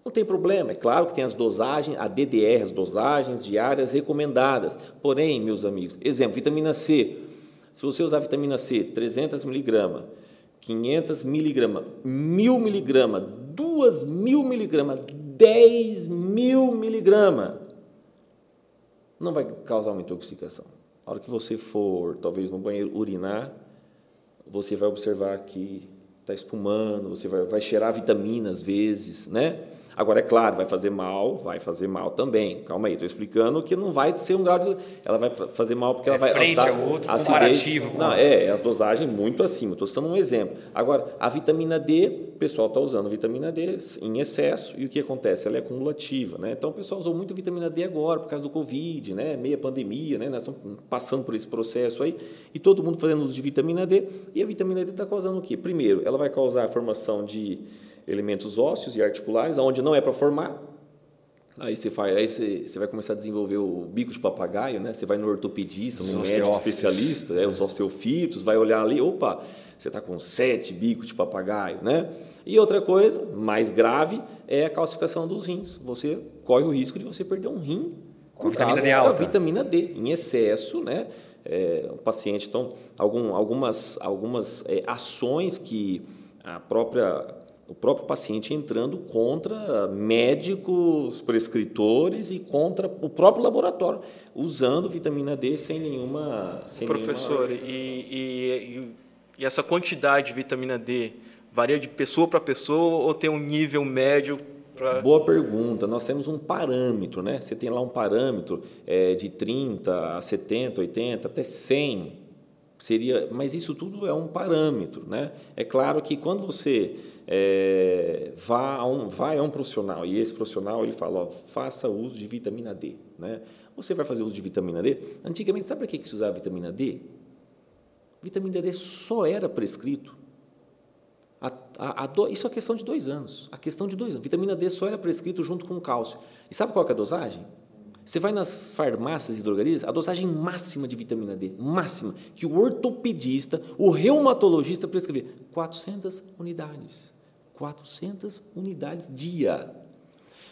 C: não tem problema, é claro que tem as dosagens, a DDR, as dosagens diárias recomendadas. Porém, meus amigos, exemplo, vitamina C. Se você usar vitamina C, 300 miligramas, 500 miligramas, 1000 miligramas, 2000 miligramas, 10 mil miligramas, não vai causar uma intoxicação. A hora que você for, talvez, no banheiro urinar, você vai observar que está espumando, você vai, vai cheirar vitamina às vezes, né? Agora, é claro, vai fazer mal, vai fazer mal também. Calma aí, estou explicando que não vai ser um grau de. Ela vai fazer mal porque
B: é
C: ela vai.
B: Frente ao outro, acidez,
C: com... Não, é, é, as dosagens muito acima. Estou citando um exemplo. Agora, a vitamina D, o pessoal está usando vitamina D em excesso e o que acontece? Ela é acumulativa. Né? Então, o pessoal usou muito vitamina D agora por causa do Covid, né? meia pandemia, né? nós estamos passando por esse processo aí e todo mundo fazendo uso de vitamina D. E a vitamina D está causando o quê? Primeiro, ela vai causar a formação de elementos ósseos e articulares, onde não é para formar. Aí você, faz, aí você, você vai começar a desenvolver o bico de papagaio, né? Você vai no ortopedista, no médico especialista, é, os osteofitos, vai olhar ali, opa, você está com sete bicos de papagaio, né? E outra coisa, mais grave, é a calcificação dos rins. Você corre o risco de você perder um rim
B: com vitamina D alta.
C: vitamina D em excesso, né? É, o paciente, então, algum, algumas, algumas é, ações que a própria o próprio paciente entrando contra médicos, prescritores e contra o próprio laboratório, usando vitamina D sem nenhuma. Sem
D: Professor,
C: nenhuma...
D: E, e, e, essa quantidade de vitamina D varia de pessoa para pessoa ou tem um nível médio? Pra...
C: Boa pergunta. Nós temos um parâmetro, né? Você tem lá um parâmetro é, de 30 a 70, 80, até 100. Seria, mas isso tudo é um parâmetro, né? É claro que quando você é, vá a um, vai a um profissional e esse profissional ele fala, ó, faça uso de vitamina D. Né? Você vai fazer uso de vitamina D? Antigamente, sabe para que se usava vitamina D? Vitamina D só era prescrito. A, a, a do, isso é questão de dois anos. A questão de dois anos. Vitamina D só era prescrito junto com cálcio. E sabe qual é a dosagem? Você vai nas farmácias e drogarias, a dosagem máxima de vitamina D, máxima, que o ortopedista, o reumatologista prescrever, 400 unidades. 400 unidades dia.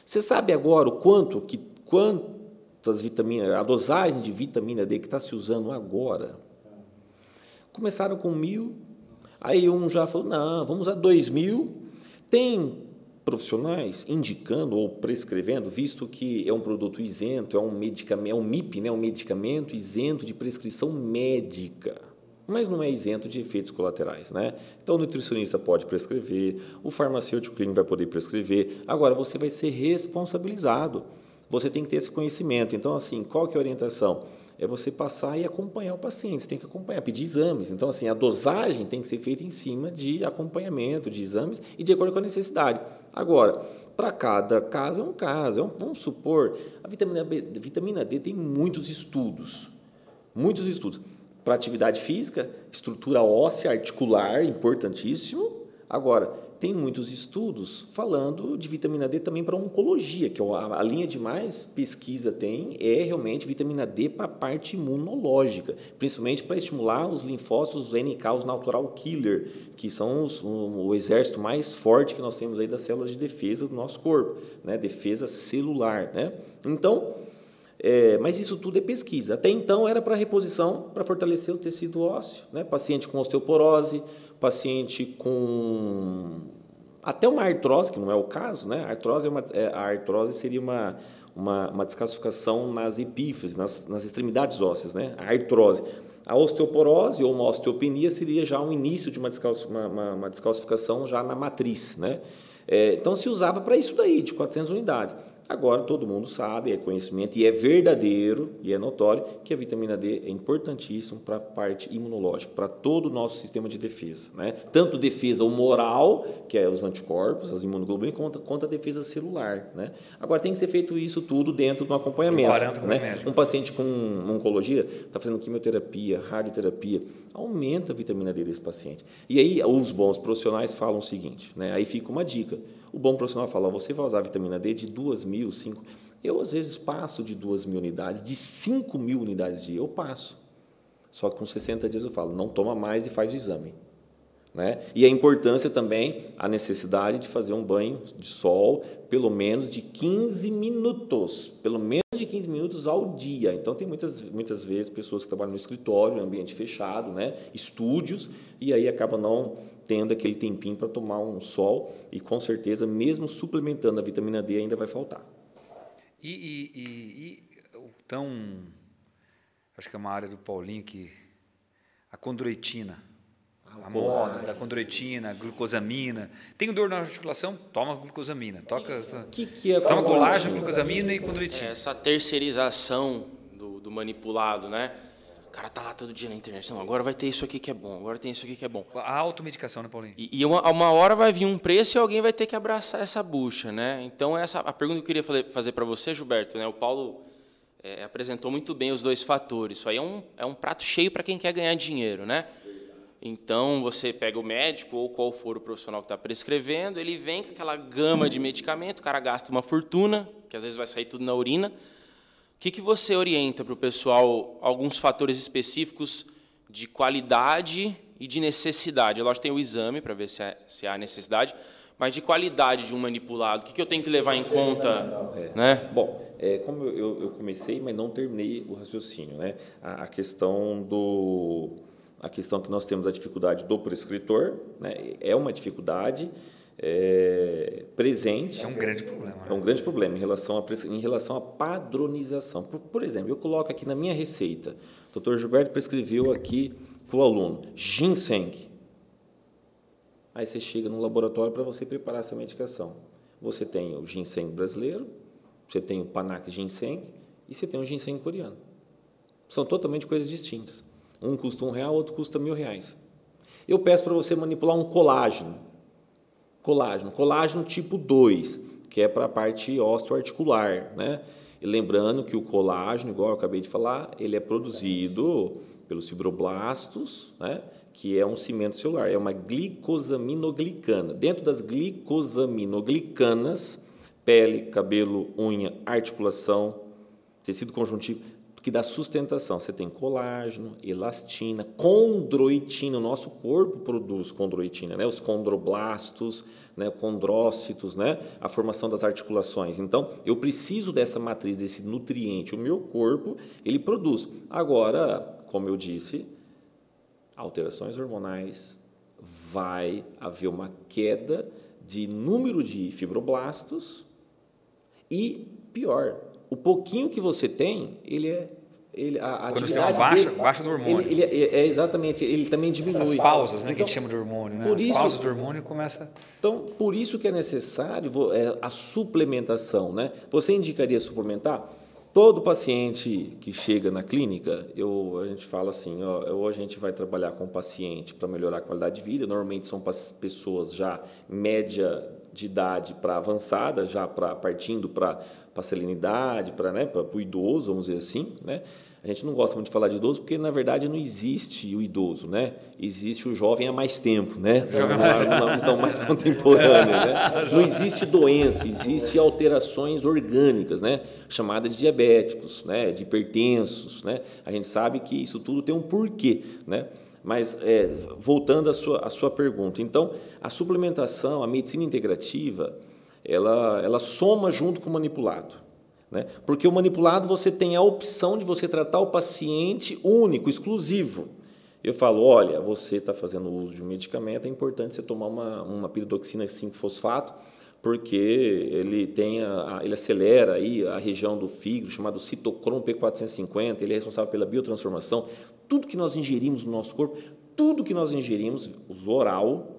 C: Você sabe agora o quanto que quantas vitaminas, a dosagem de vitamina D que está se usando agora? Começaram com mil, aí um já falou, não, vamos usar dois mil. Tem profissionais indicando ou prescrevendo, visto que é um produto isento, é um medicamento, é um MIP, né, um medicamento isento de prescrição médica mas não é isento de efeitos colaterais. Né? Então, o nutricionista pode prescrever, o farmacêutico clínico vai poder prescrever. Agora, você vai ser responsabilizado. Você tem que ter esse conhecimento. Então, assim, qual que é a orientação? É você passar e acompanhar o paciente. Você tem que acompanhar, pedir exames. Então, assim, a dosagem tem que ser feita em cima de acompanhamento, de exames e de acordo com a necessidade. Agora, para cada caso é um caso. É um, vamos supor, a vitamina, B, a vitamina D tem muitos estudos. Muitos estudos para atividade física, estrutura óssea, articular, importantíssimo. Agora, tem muitos estudos falando de vitamina D também para oncologia, que é a, a linha de mais pesquisa tem é realmente vitamina D para a parte imunológica, principalmente para estimular os linfócitos, os NK, os natural killer, que são os, o, o, exército mais forte que nós temos aí das células de defesa do nosso corpo, né? defesa celular. Né? Então, é, mas isso tudo é pesquisa. Até então era para reposição, para fortalecer o tecido ósseo. Né? Paciente com osteoporose, paciente com até uma artrose, que não é o caso, né? A artrose, é uma, é, a artrose seria uma, uma, uma descalcificação nas epífises, nas, nas extremidades ósseas, né? a artrose. A osteoporose ou uma osteopenia seria já um início de uma, uma, uma, uma descalcificação já na matriz. Né? É, então se usava para isso daí, de 400 unidades. Agora todo mundo sabe, é conhecimento e é verdadeiro e é notório que a vitamina D é importantíssimo para a parte imunológica, para todo o nosso sistema de defesa. Né? Tanto defesa humoral, que é os anticorpos, as imunoglobulinas, quanto, quanto a defesa celular. Né? Agora tem que ser feito isso tudo dentro do acompanhamento. Né? Um paciente com oncologia está fazendo quimioterapia, radioterapia, aumenta a vitamina D desse paciente. E aí os bons profissionais falam o seguinte, né? aí fica uma dica. O bom profissional fala, você vai usar vitamina D de 2 mil, 5. Eu, às vezes, passo de 2 mil unidades, de 5 mil unidades dia, eu passo. Só que com 60 dias eu falo, não toma mais e faz o exame. Né? E a importância também, a necessidade de fazer um banho de sol, pelo menos de 15 minutos, pelo menos de 15 minutos ao dia. Então, tem muitas, muitas vezes pessoas que trabalham no escritório, em ambiente fechado, né? estúdios, e aí acaba não tendo aquele tempinho para tomar um sol e com certeza, mesmo suplementando a vitamina D, ainda vai faltar.
B: E, e, e, e o tão. Acho que é uma área do Paulinho que. A condroitina. A moda da condroitina, glucosamina. Tem dor na articulação? Toma glucosamina. Toca,
C: que, que é
B: toma colágeno, glucosamina e condroitina. É
E: essa terceirização do, do manipulado, né? cara tá lá todo dia na internet. Não, agora vai ter isso aqui que é bom, agora tem isso aqui que é bom.
B: A automedicação, né, Paulinho?
E: E, e uma, uma, hora vai vir um preço e alguém vai ter que abraçar essa bucha, né? Então, essa a pergunta que eu queria fazer para você, Gilberto, né? O Paulo é, apresentou muito bem os dois fatores. Isso aí é um, é um prato cheio para quem quer ganhar dinheiro, né? Então, você pega o médico ou qual for o profissional que está prescrevendo, ele vem com aquela gama de medicamento, o cara gasta uma fortuna, que às vezes vai sair tudo na urina, o que, que você orienta para o pessoal alguns fatores específicos de qualidade e de necessidade? Lógico, tem o exame para ver se há, se há necessidade, mas de qualidade de um manipulado, o que, que eu tenho que levar em conta?
C: É.
E: Né?
C: Bom, é, como eu, eu, comecei, mas não terminei o raciocínio, né? a, a questão do a questão que nós temos a dificuldade do prescritor, né? é uma dificuldade, é, presente.
B: É um grande problema. Né?
C: É um grande problema em relação, a, em relação à padronização. Por, por exemplo, eu coloco aqui na minha receita, o doutor Gilberto prescreveu aqui para o aluno ginseng. Aí você chega no laboratório para você preparar essa medicação. Você tem o ginseng brasileiro, você tem o panax ginseng e você tem o ginseng coreano. São totalmente coisas distintas. Um custa um real, outro custa mil reais. Eu peço para você manipular um colágeno colágeno. Colágeno tipo 2, que é para a parte osteoarticular. Né? E lembrando que o colágeno, igual eu acabei de falar, ele é produzido pelos fibroblastos, né? que é um cimento celular, é uma glicosaminoglicana. Dentro das glicosaminoglicanas, pele, cabelo, unha, articulação, tecido conjuntivo, que dá sustentação. Você tem colágeno, elastina, condroitina. O nosso corpo produz condroitina, né? os condroblastos, né? condrócitos, né? a formação das articulações. Então, eu preciso dessa matriz, desse nutriente. O meu corpo, ele produz. Agora, como eu disse, alterações hormonais, vai haver uma queda de número de fibroblastos e, pior, o pouquinho que você tem, ele é ele, a, a atividade
B: baixa,
C: dele,
B: baixa do hormônio.
C: Ele, ele é, é, exatamente, ele também diminui.
B: Essas pausas, né, então, que a gente chama de hormônio, né? Por As isso, pausas do hormônio começa.
C: Então, por isso que é necessário é, a suplementação, né? Você indicaria suplementar? Todo paciente que chega na clínica, eu, a gente fala assim, ó, ou a gente vai trabalhar com o paciente para melhorar a qualidade de vida, normalmente são pessoas já média de idade para avançada, já pra, partindo para a salinidade, para né, o idoso, vamos dizer assim, né? A gente não gosta muito de falar de idoso porque, na verdade, não existe o idoso, né? Existe o jovem há mais tempo, né? Uma, uma visão mais contemporânea, né? Não existe doença, existe alterações orgânicas, né? Chamadas de diabéticos, né? De hipertensos, né? A gente sabe que isso tudo tem um porquê, né? Mas, é, voltando à sua, à sua pergunta, então, a suplementação, a medicina integrativa, ela, ela soma junto com o manipulado. Né? Porque o manipulado você tem a opção de você tratar o paciente único, exclusivo. Eu falo, olha, você está fazendo uso de um medicamento, é importante você tomar uma, uma piridoxina 5-fosfato, porque ele tem a, ele acelera aí a região do fígado chamado citocromo P450, ele é responsável pela biotransformação. Tudo que nós ingerimos no nosso corpo, tudo que nós ingerimos, uso oral,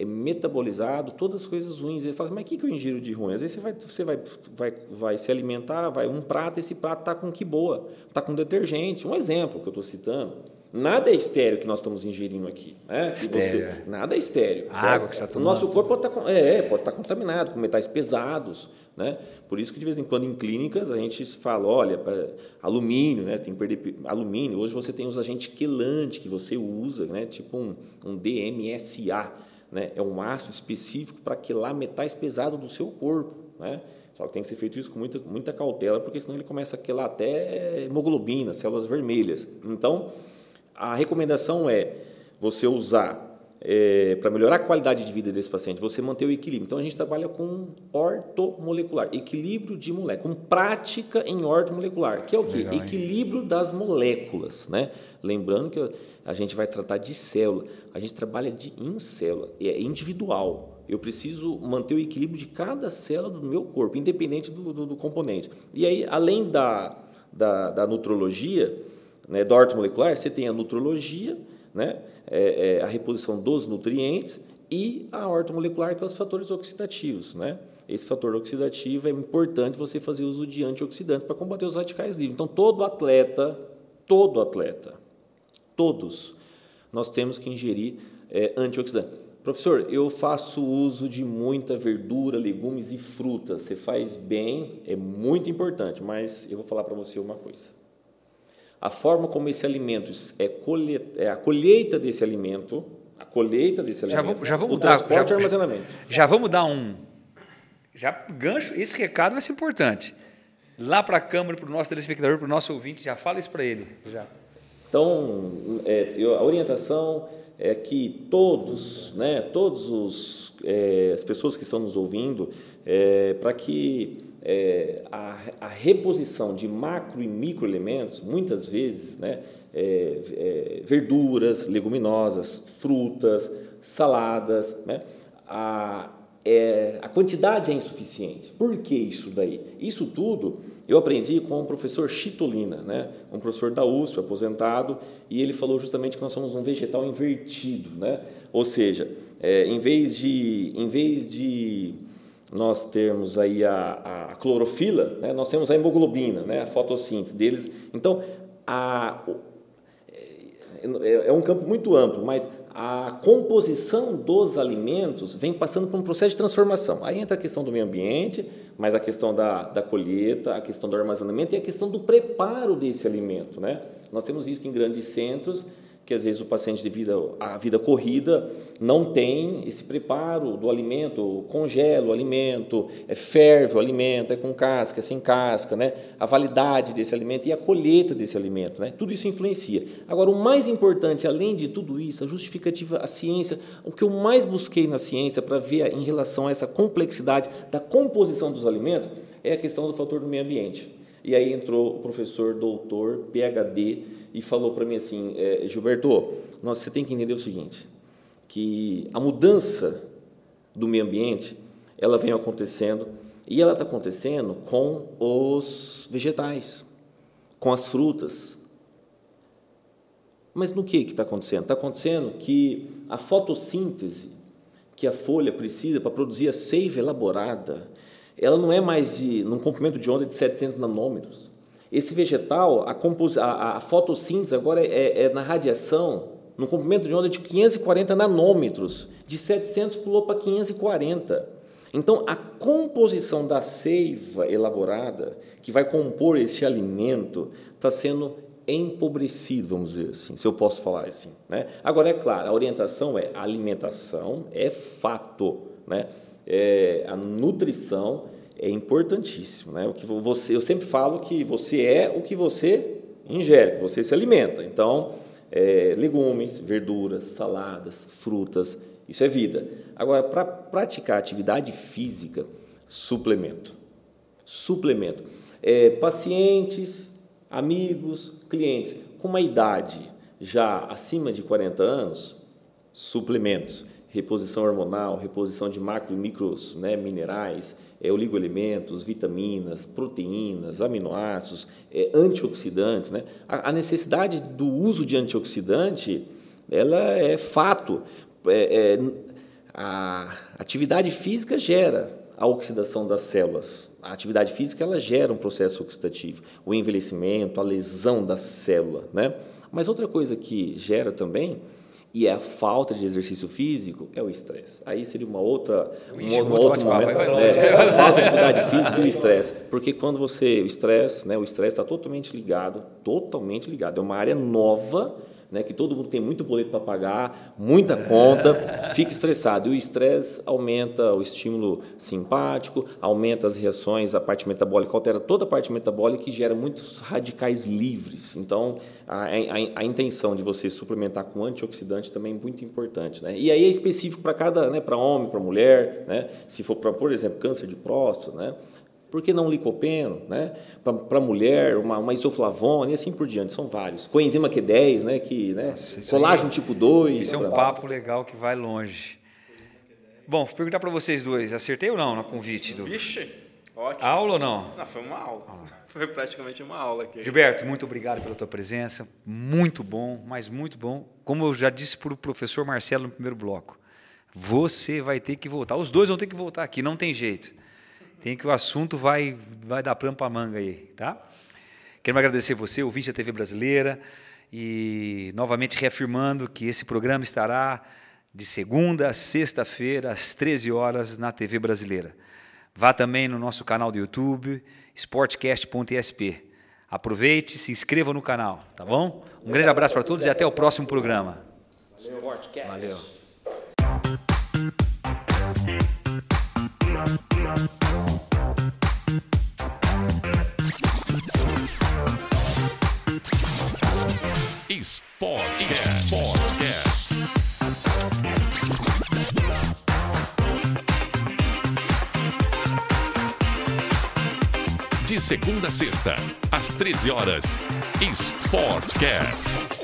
C: é metabolizado, todas as coisas ruins. Ele fala, assim, mas o que, que eu ingiro de ruim? Às vezes você vai, você vai, vai, vai se alimentar, vai um prato, esse prato está com que boa? Está com detergente. Um exemplo que eu estou citando. Nada é estéreo que nós estamos ingerindo aqui. Né? Você,
B: é.
C: nada é estéreo.
B: A água que está
C: O nosso corpo pode estar, tá é, pode estar tá contaminado com metais pesados. Né? Por isso que, de vez em quando, em clínicas, a gente fala, olha, alumínio, né? tem que perder alumínio. Hoje você tem os agentes quelantes que você usa, né? tipo um, um DMSA, né? É um ácido específico para quelar metais pesados do seu corpo. Né? Só que tem que ser feito isso com muita, muita cautela, porque senão ele começa a quelar até hemoglobina, células vermelhas. Então, a recomendação é você usar é, para melhorar a qualidade de vida desse paciente, você manter o equilíbrio. Então a gente trabalha com ortomolecular, equilíbrio de moléculas, com prática em ortomolecular, que é o quê? Legal, equilíbrio das moléculas, né? Lembrando que a gente vai tratar de célula, a gente trabalha de, em célula, é individual. Eu preciso manter o equilíbrio de cada célula do meu corpo, independente do, do, do componente. E aí, além da, da, da nutrologia, né, da ortomolecular, você tem a nutrologia, né, é, é, a reposição dos nutrientes e a ortomolecular, que é os fatores oxidativos. Né? Esse fator oxidativo é importante você fazer uso de antioxidantes para combater os radicais livres. Então, todo atleta, todo atleta, todos, nós temos que ingerir é, antioxidantes. Professor, eu faço uso de muita verdura, legumes e frutas. Você faz bem, é muito importante, mas eu vou falar para você uma coisa. A forma como esse alimento é, colhe, é a colheita desse alimento, a colheita desse
B: já
C: alimento,
B: vamos, já vamos
C: o
B: dar,
C: transporte
B: já,
C: e armazenamento.
B: Já vamos dar um já gancho, esse recado vai ser importante. Lá para a Câmara, para o nosso telespectador, para o nosso ouvinte, já fala isso para ele. Já.
C: Então, é, eu, a orientação é que todos, né, todos os é, as pessoas que estão nos ouvindo, é, para que é, a, a, reposição de macro e microelementos, muitas vezes, né, é, é, verduras, leguminosas, frutas, saladas, né, a, a quantidade é insuficiente. Por que isso daí? Isso tudo eu aprendi com o professor Chitolina, né? um professor da USP, aposentado, e ele falou justamente que nós somos um vegetal invertido. Né? Ou seja, é, em, vez de, em vez de nós termos aí a, a clorofila, né? nós temos a hemoglobina, né? a fotossíntese deles. Então, a, é, é um campo muito amplo, mas a composição dos alimentos vem passando por um processo de transformação. Aí entra a questão do meio ambiente, mas a questão da, da colheita, a questão do armazenamento e a questão do preparo desse alimento. Né? Nós temos visto em grandes centros que às vezes o paciente de vida, a vida corrida não tem esse preparo do alimento, congela o alimento, é ferve o alimento, é com casca, é sem casca, né? a validade desse alimento e a colheita desse alimento. Né? Tudo isso influencia. Agora, o mais importante, além de tudo isso, a justificativa, a ciência, o que eu mais busquei na ciência para ver em relação a essa complexidade da composição dos alimentos é a questão do fator do meio ambiente. E aí entrou o professor doutor, PhD, e falou para mim assim, é, Gilberto, nós, você tem que entender o seguinte, que a mudança do meio ambiente, ela vem acontecendo, e ela está acontecendo com os vegetais, com as frutas. Mas no que está acontecendo? Está acontecendo que a fotossíntese que a folha precisa para produzir a seiva elaborada, ela não é mais de, num comprimento de onda de 700 nanômetros. Esse vegetal, a, compos, a, a fotossíntese agora é, é, na radiação, no comprimento de onda de 540 nanômetros, de 700 pulou para 540. Então, a composição da seiva elaborada, que vai compor esse alimento, está sendo empobrecido, vamos dizer assim, se eu posso falar assim. Né? Agora, é claro, a orientação é a alimentação é fato, né? É, a nutrição é importantíssimo. Né? O que você, eu sempre falo que você é o que você ingere, você se alimenta. Então, é, legumes, verduras, saladas, frutas, isso é vida. Agora, para praticar atividade física, suplemento. Suplemento. É, pacientes, amigos, clientes com uma idade já acima de 40 anos, suplementos. Reposição hormonal, reposição de macro e micros né, minerais, é, oligoelementos, vitaminas, proteínas, aminoácidos, é, antioxidantes. Né? A, a, necessidade do uso de antioxidante ela é fato. É, é, a atividade física gera a oxidação das células. A atividade física ela gera um processo oxidativo, o envelhecimento, a lesão da célula. Né? Mas outra coisa que gera também e é a falta de exercício físico é o estresse. Aí seria uma outra, um, um outro momento. É, a falta de atividade física e o estresse. Porque quando você. O estresse, né, o estresse está totalmente ligado, totalmente ligado. É uma área nova né, que todo mundo tem muito boleto para pagar, muita conta, fica estressado. E o estresse aumenta o estímulo simpático, aumenta as reações, a parte metabólica altera toda a parte metabólica e gera muitos radicais livres. Então, a, a, a intenção de você suplementar com antioxidante também é muito importante. Né? E aí é específico para cada, né, para homem, para mulher, né? se for por exemplo, câncer de próstata, né? Por que não licopeno? Né? Para a mulher, uma, uma isoflavona e assim por diante. São vários. Coenzima Q10, né? que, né? Nossa, colágeno aí, tipo 2.
B: Isso é um papo legal que vai longe. Bom, vou perguntar para vocês dois. Acertei ou não no convite? Do...
D: Vixe, ótimo.
B: Aula ou não?
D: Não, foi uma aula. Ah. Foi praticamente uma aula aqui.
B: Gilberto, muito obrigado pela tua presença. Muito bom, mas muito bom. Como eu já disse para o professor Marcelo no primeiro bloco, você vai ter que voltar. Os dois vão ter que voltar aqui, não tem jeito tem que o assunto vai, vai dar pano para manga aí, tá? Quero agradecer você, ouvinte da TV Brasileira, e novamente reafirmando que esse programa estará de segunda a sexta-feira, às 13 horas, na TV Brasileira. Vá também no nosso canal do YouTube, sportcast.sp. Aproveite, se inscreva no canal, tá bom? Um grande abraço para todos e até o próximo programa. Valeu. Valeu.
A: Sportcast. Sportcast. De segunda a sexta, às 13 horas, Sportcast.